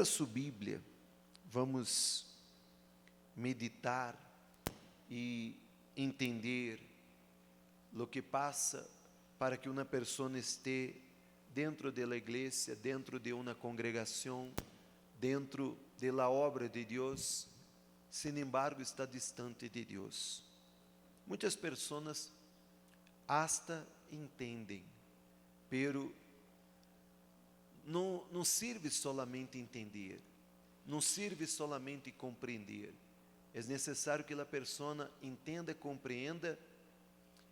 Abra sua Bíblia, vamos meditar e entender o que passa para que uma pessoa esteja dentro da igreja, dentro de uma congregação, dentro da obra de Deus, sin embargo está distante de Deus. Muitas pessoas hasta entendem, pero não, não serve solamente entender, não serve solamente compreender. É necessário que a pessoa entenda, compreenda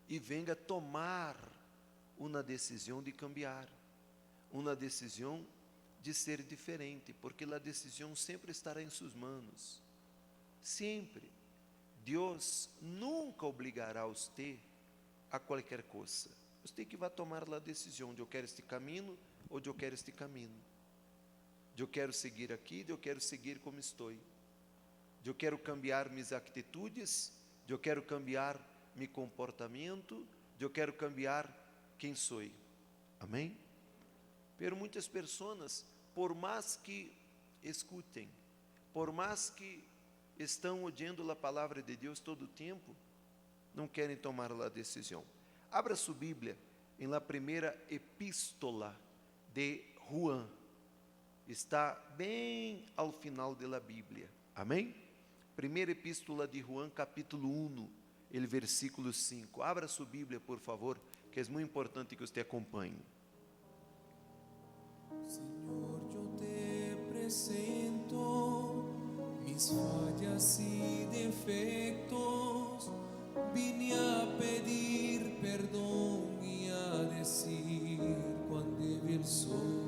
e venga tomar uma decisão de cambiar, uma decisão de ser diferente, porque a decisão sempre estará em suas mãos. Sempre. Deus nunca obrigará você a qualquer coisa. Você que vai tomar a decisão de eu quero este caminho ou de eu quero este caminho. De eu quero seguir aqui, de eu quero seguir como estou. De eu quero cambiar minhas atitudes, de eu quero cambiar meu comportamento, de eu quero cambiar quem sou. Amém? Pero muitas pessoas, por mais que escutem, por mais que estão ouvindo a palavra de Deus todo o tempo, não querem tomar a decisão. Abra sua Bíblia em la primeira epístola de Juan. Está bem ao final da Bíblia. Amém? Primeira epístola de Juan, capítulo 1, ele versículo 5. Abra sua Bíblia, por favor, que é muito importante que você acompanhe. Senhor, eu te apresento mis fallas y defectos. Vine a pedir perdón y a decir soy.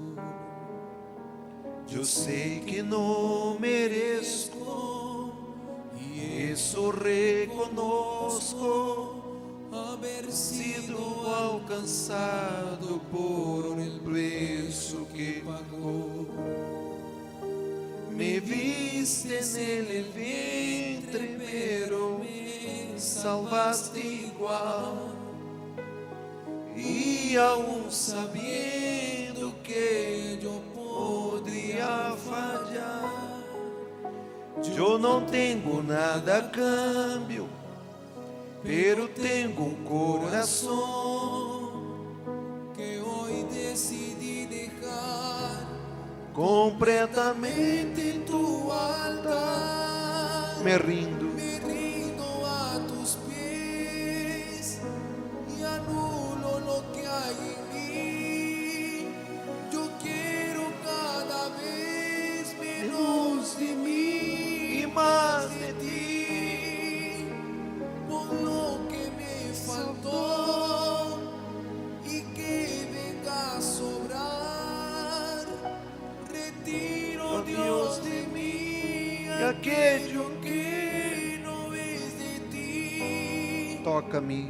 Eu sei que não mereço, e isso reconozco. Haber sido alcançado por el preço que pagou. Me viste nele ventre, pero me salvaste igual. E aún sabendo que eu poderia falhar, eu não tenho nada a cambio, pero tenho um coração que hoy decidí dejar completamente en tu altar. Me rindo menos de mí e mais de ti. Por lo que me faltó y que venga a sobrar. Retiro, Oh, Dios, de mí e aquele que no es de ti. toca-me,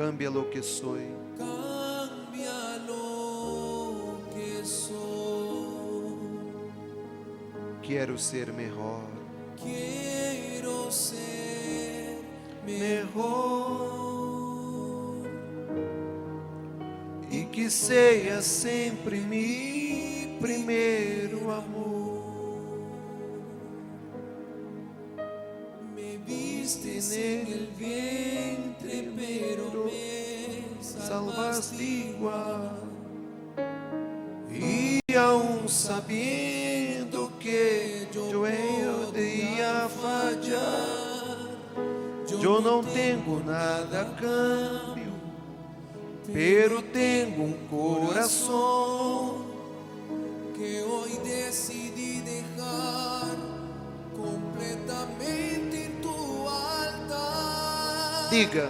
cambia lo que sou. Cambia lo que soy. Quero ser melhor, Quiero ser melhor e que seja sempre meu primeiro amor. Diga,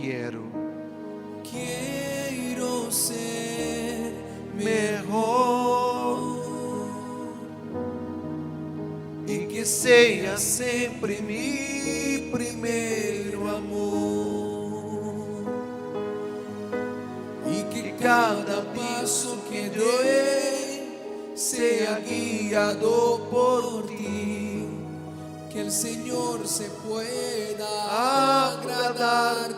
Quiero. Ser mejor. Y que sea siempre mi primeiro amor. Y que cada paso que doy sea guiado por ti, que el Señor se pueda agradar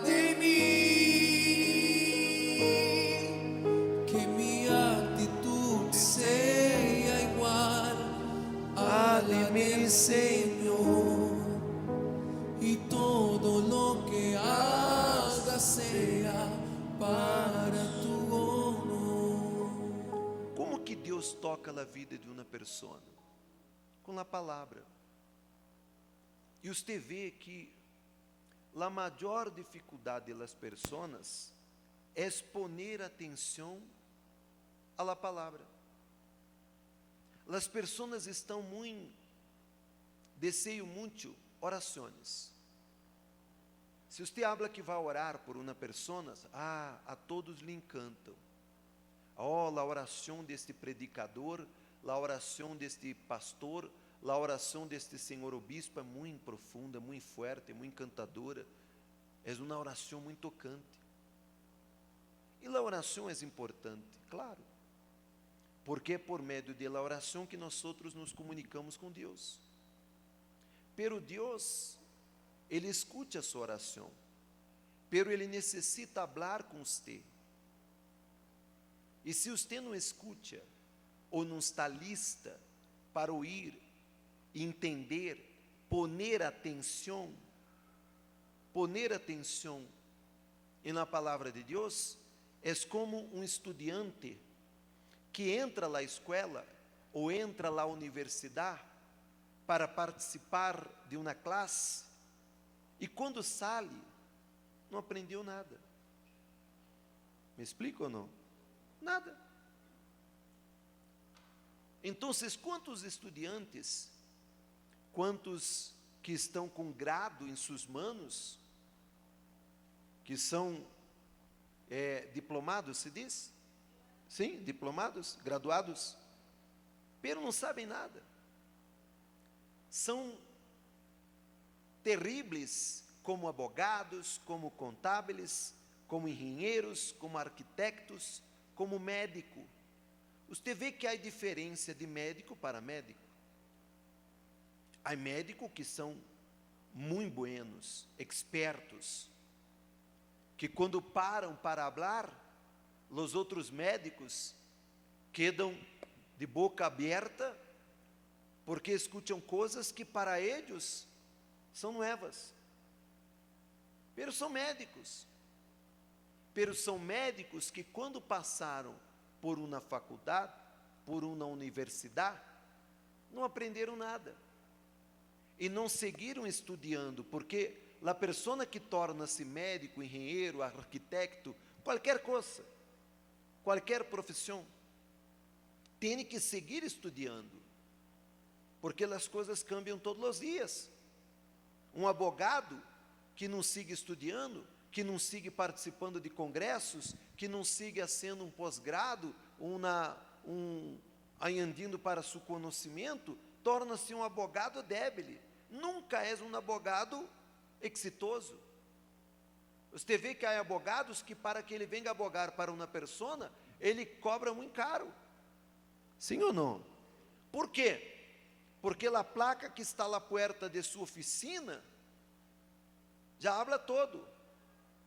para tu honor. Como que Deus toca a vida de uma pessoa? Com a palavra. E você vê que a maior dificuldade das pessoas é exponer atenção à la palavra. As pessoas estão muito, desejo muito orações. Se você habla que vai orar por uma pessoa, ah, a todos lhe encantam. Oh, a oração deste predicador, a oração deste pastor, a oração deste senhor obispo é muito profunda, muito forte, muito encantadora. É uma oração muito tocante. E a oração é importante, claro. Porque é por meio da oração que nós outros nos comunicamos com Deus. Pero Deus, Ele escute a sua oração. Pero Ele necessita falar com você. E se você não escuta ou não está lista para ouvir, entender, poner atenção, poner atenção na palavra de Deus, é como um estudante que entra na escola ou entra na universidade para participar de uma classe e quando sai, não aprendeu nada. Me explica ou não? Nada. Então, quantos estudantes, quantos que estão com grado em suas manos, que são é, diplomados, se diz? Sim, diplomados, graduados, pero não sabem nada. São terríveis como abogados, como contábeis, como engenheiros, como arquitetos, como médico. Você vê que há diferença de médico para médico. Há médicos que são muito buenos, expertos, que quando param para falar, os outros médicos quedam de boca aberta, porque escutam coisas que para eles são novas. Pero são médicos. Pero são médicos que quando passaram por uma faculdade, por uma universidade, não aprenderam nada. E não seguiram estudando, porque a pessoa que torna-se médico, engenheiro, arquiteto, qualquer coisa, qualquer profissão, tem que seguir estudando, porque as coisas cambiam todos os dias. Um advogado que não siga estudando, que não siga participando de congressos, que não siga sendo um pós-grado, uma, um aindindo para seu conhecimento, torna-se um abogado débil. Nunca és um abogado exitoso. Você vê que há abogados que para que ele venha abogar para uma pessoa, ele cobra muito caro. Sim ou não? Por quê? Porque a placa que está na porta de sua oficina já habla todo.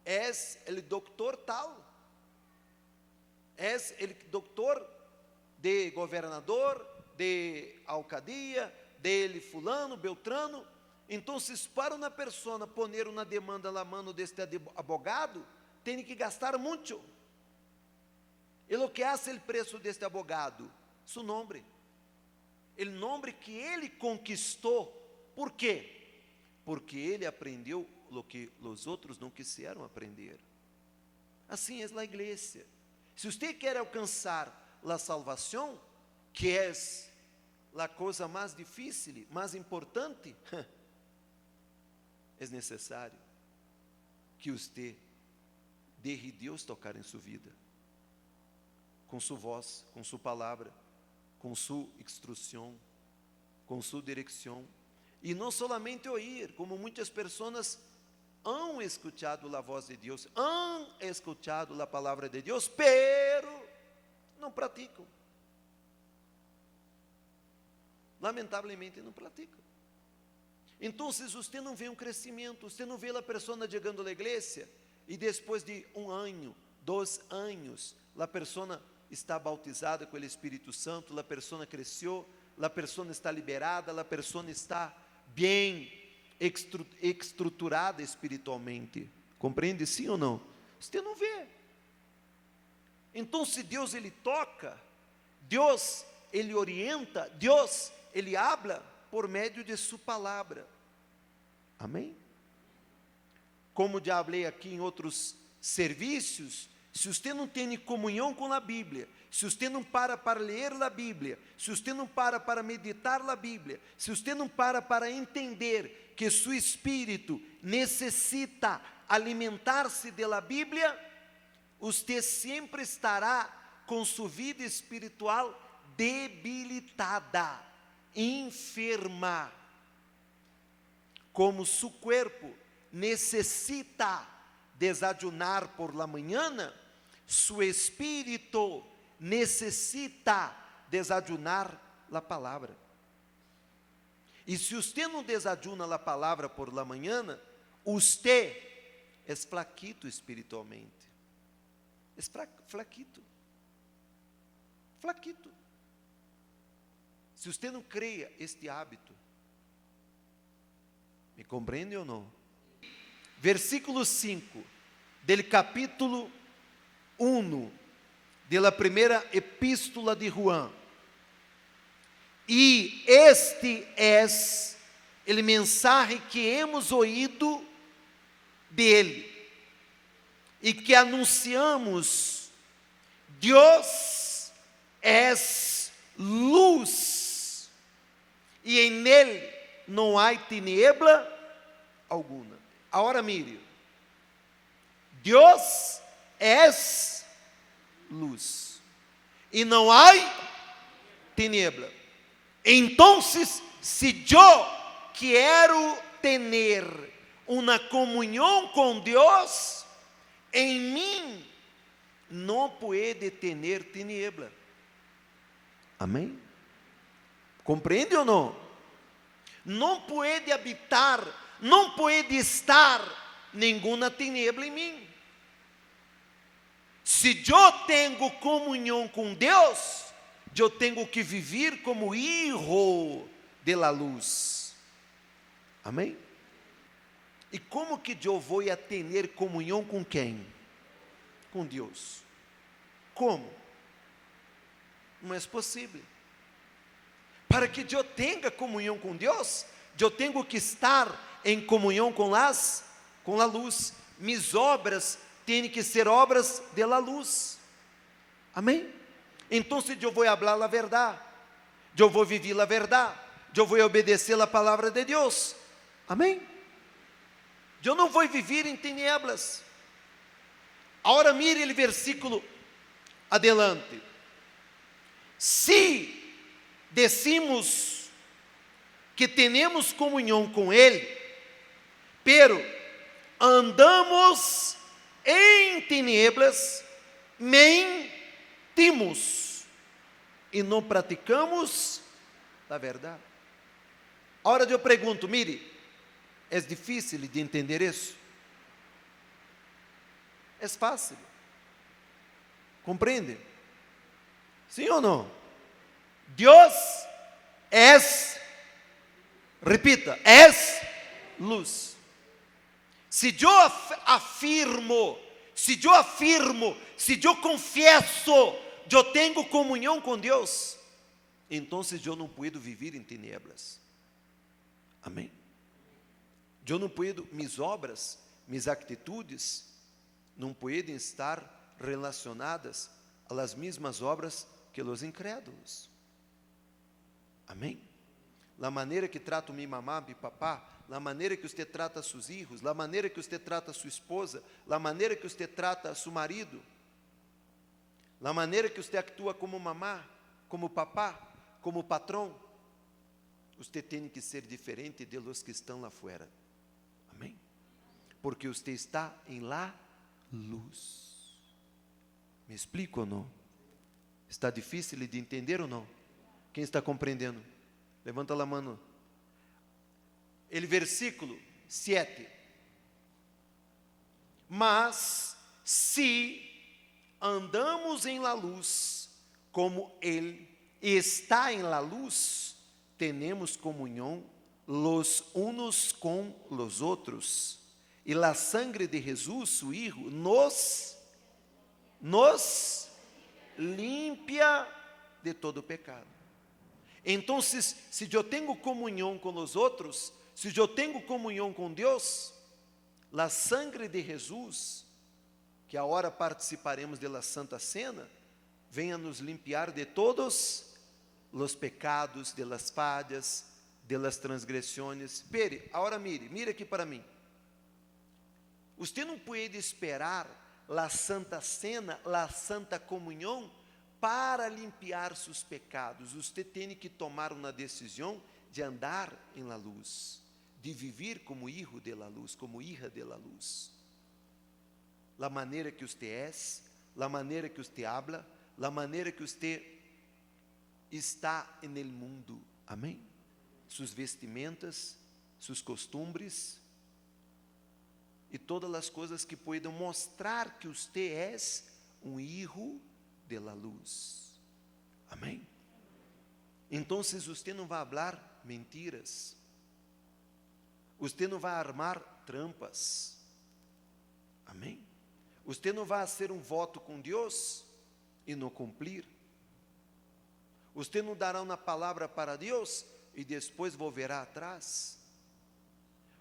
És el doctor tal. És el doctor de governador, de alcadia, dele fulano, beltrano. Então, se para uma pessoa poner uma demanda na mão deste advogado, tem que gastar muito. E o que hace o preço deste advogado? Su nome. O nome que ele conquistou. Por quê? Porque ele aprendeu o que os outros não quiseram aprender. Assim é a igreja. Se você quer alcançar a salvação, que é a coisa mais difícil, mais importante, é necessário que você deixe Deus tocar em sua vida, com sua voz, com sua palavra, com sua instrução, com sua direção. E não somente ouvir, como muitas pessoas han escuchado a voz de Deus, han escuchado a palavra de Deus, pero não praticam. Lamentavelmente não praticam. Então, você não vê um crescimento, você não vê a pessoa chegando à igreja e depois de um ano, dois anos, a pessoa está bautizada com o Espírito Santo, a pessoa cresceu, a pessoa está liberada, a pessoa está bem estruturada espiritualmente. Compreende sim ou não? Você não vê. Então, se Deus ele toca, Deus ele orienta, Deus ele habla por meio de sua palavra. Amém? Como já falei aqui em outros serviços, se você não tem comunhão com a Bíblia, se você não para para ler a Bíblia, se você não para para meditar a Bíblia, se você não para para entender que seu espírito necessita alimentar-se da Bíblia, você sempre estará com sua vida espiritual debilitada, enferma, como seu corpo necessita desayunar por la manhã, seu espírito necessita desayunar a palavra. E se você não desayuna a palavra por la manhã, você é flaquito espiritualmente. É flaquito. Flaquito. Se você não cria este hábito, me compreende ou não? Versículo 5, del capítulo 1, de la primeira epístola de Juan. E este é o mensagem que hemos ouído dele e que anunciamos: Deus é luz e em nele não há tiniebla alguma. Agora mire, Deus é luz e não há tiniebla. Então, se eu quero ter uma comunhão com Deus, em mim não pode ter tiniebla. Amém? Compreende ou não? Não pode habitar, não pode estar nenhuma tiniebla em mim. Se eu tenho comunhão com Deus, eu tenho que viver como hijo de la luz. Amém? E como que eu vou a ter comunhão com quem? Com Deus. Como? Não é possível. Para que eu tenha comunhão com Deus, eu tenho que estar em comunhão com as com a luz. Mis obras têm que ser obras de la luz. Amém? Então, eu vou falar a verdade, eu vou viver a verdade, eu vou obedecer a palavra de Deus. Amém? Eu não vou viver em tinieblas. Agora mire o versículo adelante. Se decimos que temos comunhão com Ele, pero andamos em tinieblas, mentimos e não praticamos a verdade. Agora eu pergunto, mire, é difícil de entender isso? É fácil. Compreende? Sim ou não? Deus é, repita, é luz. Se eu afirmo, se eu afirmo, se eu confesso, eu tenho comunhão com Deus, então eu não puedo viver em tinieblas. Amém? Eu não puedo, mis obras, mis atitudes, não podem estar relacionadas às mesmas obras que os incrédulos. Amém? La maneira que trata o mi mamá, mi papá, la maneira que você trata seus filhos, la maneira que você trata sua esposa, la maneira que você trata seu marido, la maneira que você atua como mamá, como papá, como patrão, você tem que ser diferente de los que estão lá fora. Amém? Porque você está em la luz. Me explico ou não? Está difícil de entender ou não? Quem está compreendendo? Levanta a mão. El versículo 7. Mas se andamos em la luz, como Ele está em la luz, temos comunhão los unos com los outros. E la sangre de Jesus, su Hijo, nos, nos limpia de todo pecado. Então, se eu tenho comunhão com os outros, se eu tenho comunhão com Deus, a sangre de Jesus, que agora participaremos da Santa Cena, venha nos limpiar de todos os pecados, de las falhas, de las transgressões. Pere, agora mire, mire aqui para mim. Você não pode esperar a Santa Cena, a Santa Comunhão, para limpiar seus pecados. Você tem que tomar uma decisão de andar em la luz, de viver como hijo de la luz, como hija de la luz. La maneira que você é, la maneira que você habla, la maneira que você está en el mundo. Amém? Suas vestimentas, seus costumes e todas as coisas que podem mostrar que você é um hijo de la luz. Amém? Então, você não vai falar mentiras, você não vai armar trampas. Amém? Você não vai fazer um voto com Deus e não cumprir. Você não dará uma palavra para Deus e depois volverá atrás.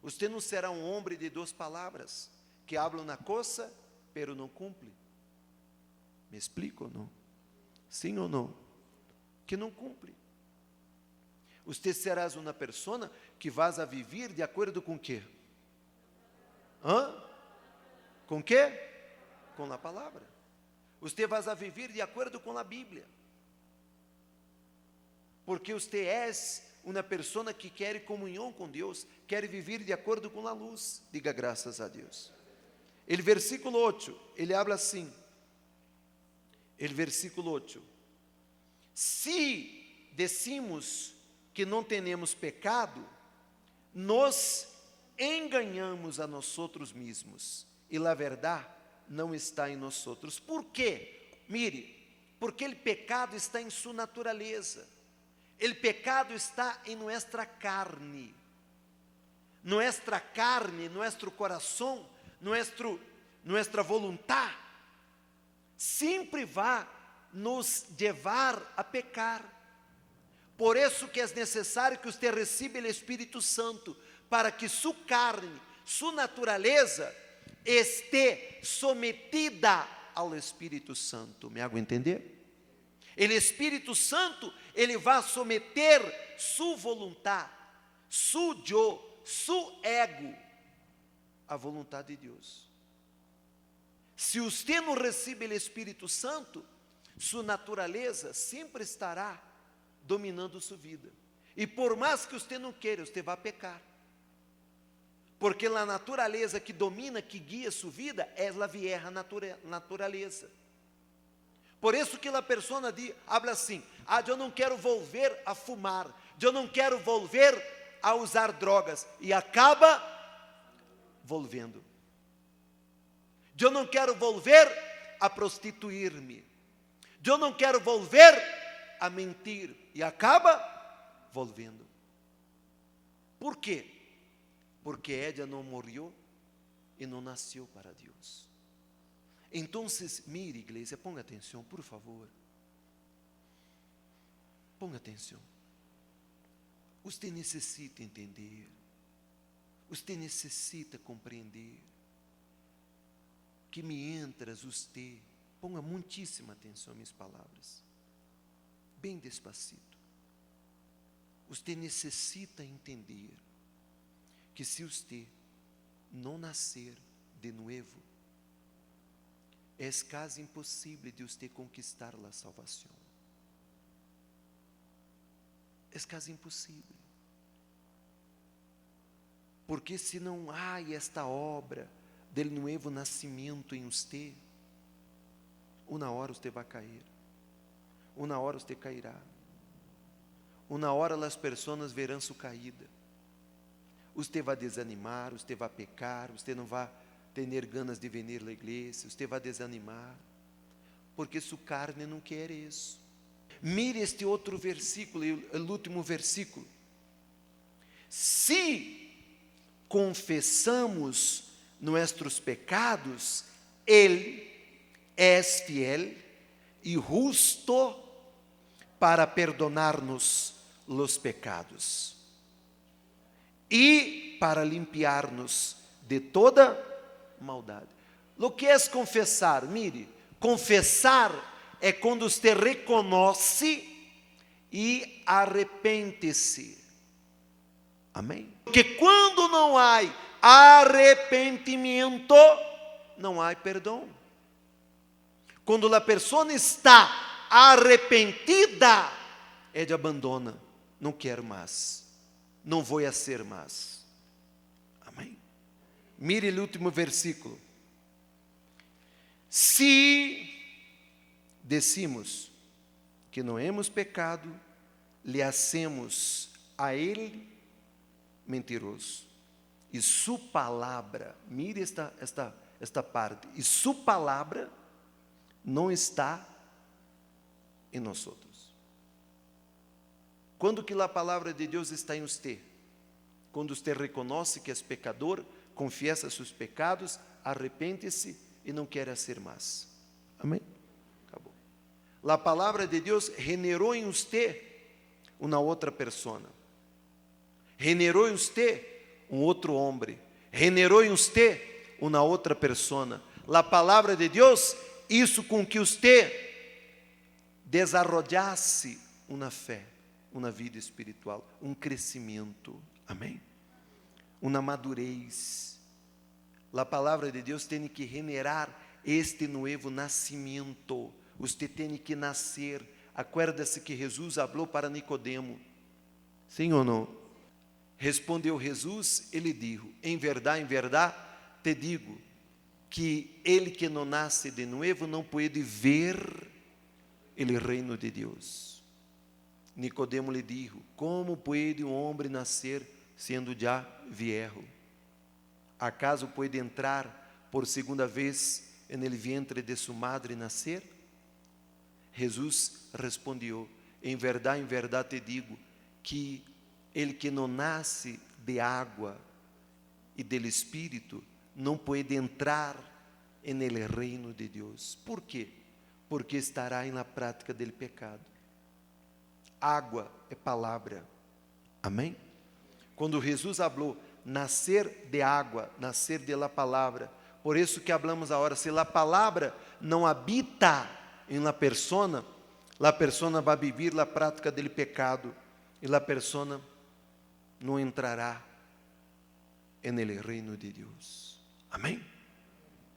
Você não será um homem de duas palavras, que habla na coisa, pero não cumpre. Me explico ou não? Sim ou não? Que não cumpre. Você será uma pessoa que vas a viver de acordo com quê? Hã? Com quê? Com a palavra. Você vai a viver de acordo com a Bíblia. Porque você é uma pessoa que quer comunhão com Deus, quer viver de acordo com a luz. Diga graças a Deus. El versículo 8, ele habla assim: el versículo 8. Se decimos que não temos pecado, nos enganamos a nós outros mesmos e a verdade não está em nós outros. Por quê? Mire, porque o pecado está em sua natureza. O pecado está em nossa carne. Nuestra carne, nosso coração, nuestro, nuestra voluntad sempre vai nos levar a pecar. Por isso que é necessário que você receba o Espírito Santo, para que sua carne, sua natureza, esteja sometida ao Espírito Santo. Me hago entender? O Espírito Santo, ele vai someter sua vontade, su eu, su ego, à vontade de Deus. Se você não recebe o Espírito Santo, sua natureza sempre estará dominando sua vida. E por mais que você não queira, você vai pecar. Porque a natureza que domina, que guia sua vida, é a vieja natureza. Por isso que a pessoa diz, habla assim: ah, eu não quero volver a fumar, eu não quero volver a usar drogas, e acaba volvendo. Eu não quero volver a prostituir-me. Eu não quero volver a mentir. E acaba volvendo. Por quê? Porque ela não morreu e não nasceu para Deus. Então, mire, igreja, ponga atenção, por favor. Ponga atenção. Você necessita entender. Você necessita compreender que mientras você, ponga muitíssima atenção às minhas palavras, bem despacito. Você necessita entender que se você não nascer de novo, é quase impossível de você conquistar a salvação. É quase impossível. Porque se não há esta obra del novo nascimento em você, uma hora você vai cair, uma hora você cairá, uma hora as pessoas verão sua caída, você vai desanimar, você vai pecar, você não vai ter ganas de vir à igreja, você vai desanimar, porque sua carne não quer isso. Mire este outro versículo, o último versículo. Se confessamos nossos pecados, Ele é fiel e justo para perdonar-nos os pecados e para limpiar-nos de toda maldade. O que é confessar? Mire, confessar é quando você reconhece e arrepende-se. Amém? Porque quando não há arrependimento, não há perdão. Quando a pessoa está arrependida, é de abandona, não quero mais, não vou a ser mais. Amém? Mire o último versículo. Se decimos que não hemos pecado, lhe hacemos a ele mentiroso. E sua palavra, mire esta, esta, esta parte, e sua palavra não está em nós outros. Quando que a palavra de Deus está em você? Quando você reconhece que é pecador, confiesa seus pecados, arrepende-se e não quer ser mais. Amém? Acabou. A palavra de Deus generou em você uma outra persona generou em você um outro homem, generou em você uma outra persona. A palavra de Deus, isso com que você desarrollasse uma fé, uma vida espiritual, um crescimento. Amém? Uma madurez. A palavra de Deus tem que generar este novo nascimento. Você tem que nascer. Acuerda-se que Jesus falou para Nicodemo. Sim ou não? Respondeu Jesus, ele disse: Em verdade, em verdade, te digo que ele que não nasce de novo não pode ver o reino de Deus. Nicodemo lhe disse: Como pode um homem nascer sendo já viejo? Acaso pode entrar por segunda vez no vientre de sua madre nascer? Jesus respondeu: Em verdade, em verdade te digo que ele que não nasce de água e do Espírito não pode entrar no reino de Deus. Por quê? Porque estará na prática do pecado. Água é palavra. Amém? Quando Jesus falou nascer de água, nascer de la palavra, por isso que hablamos agora, se a palavra não habita em la persona, la persona vai viver a prática do pecado e la persona não entrará en el reino de Deus. Amém?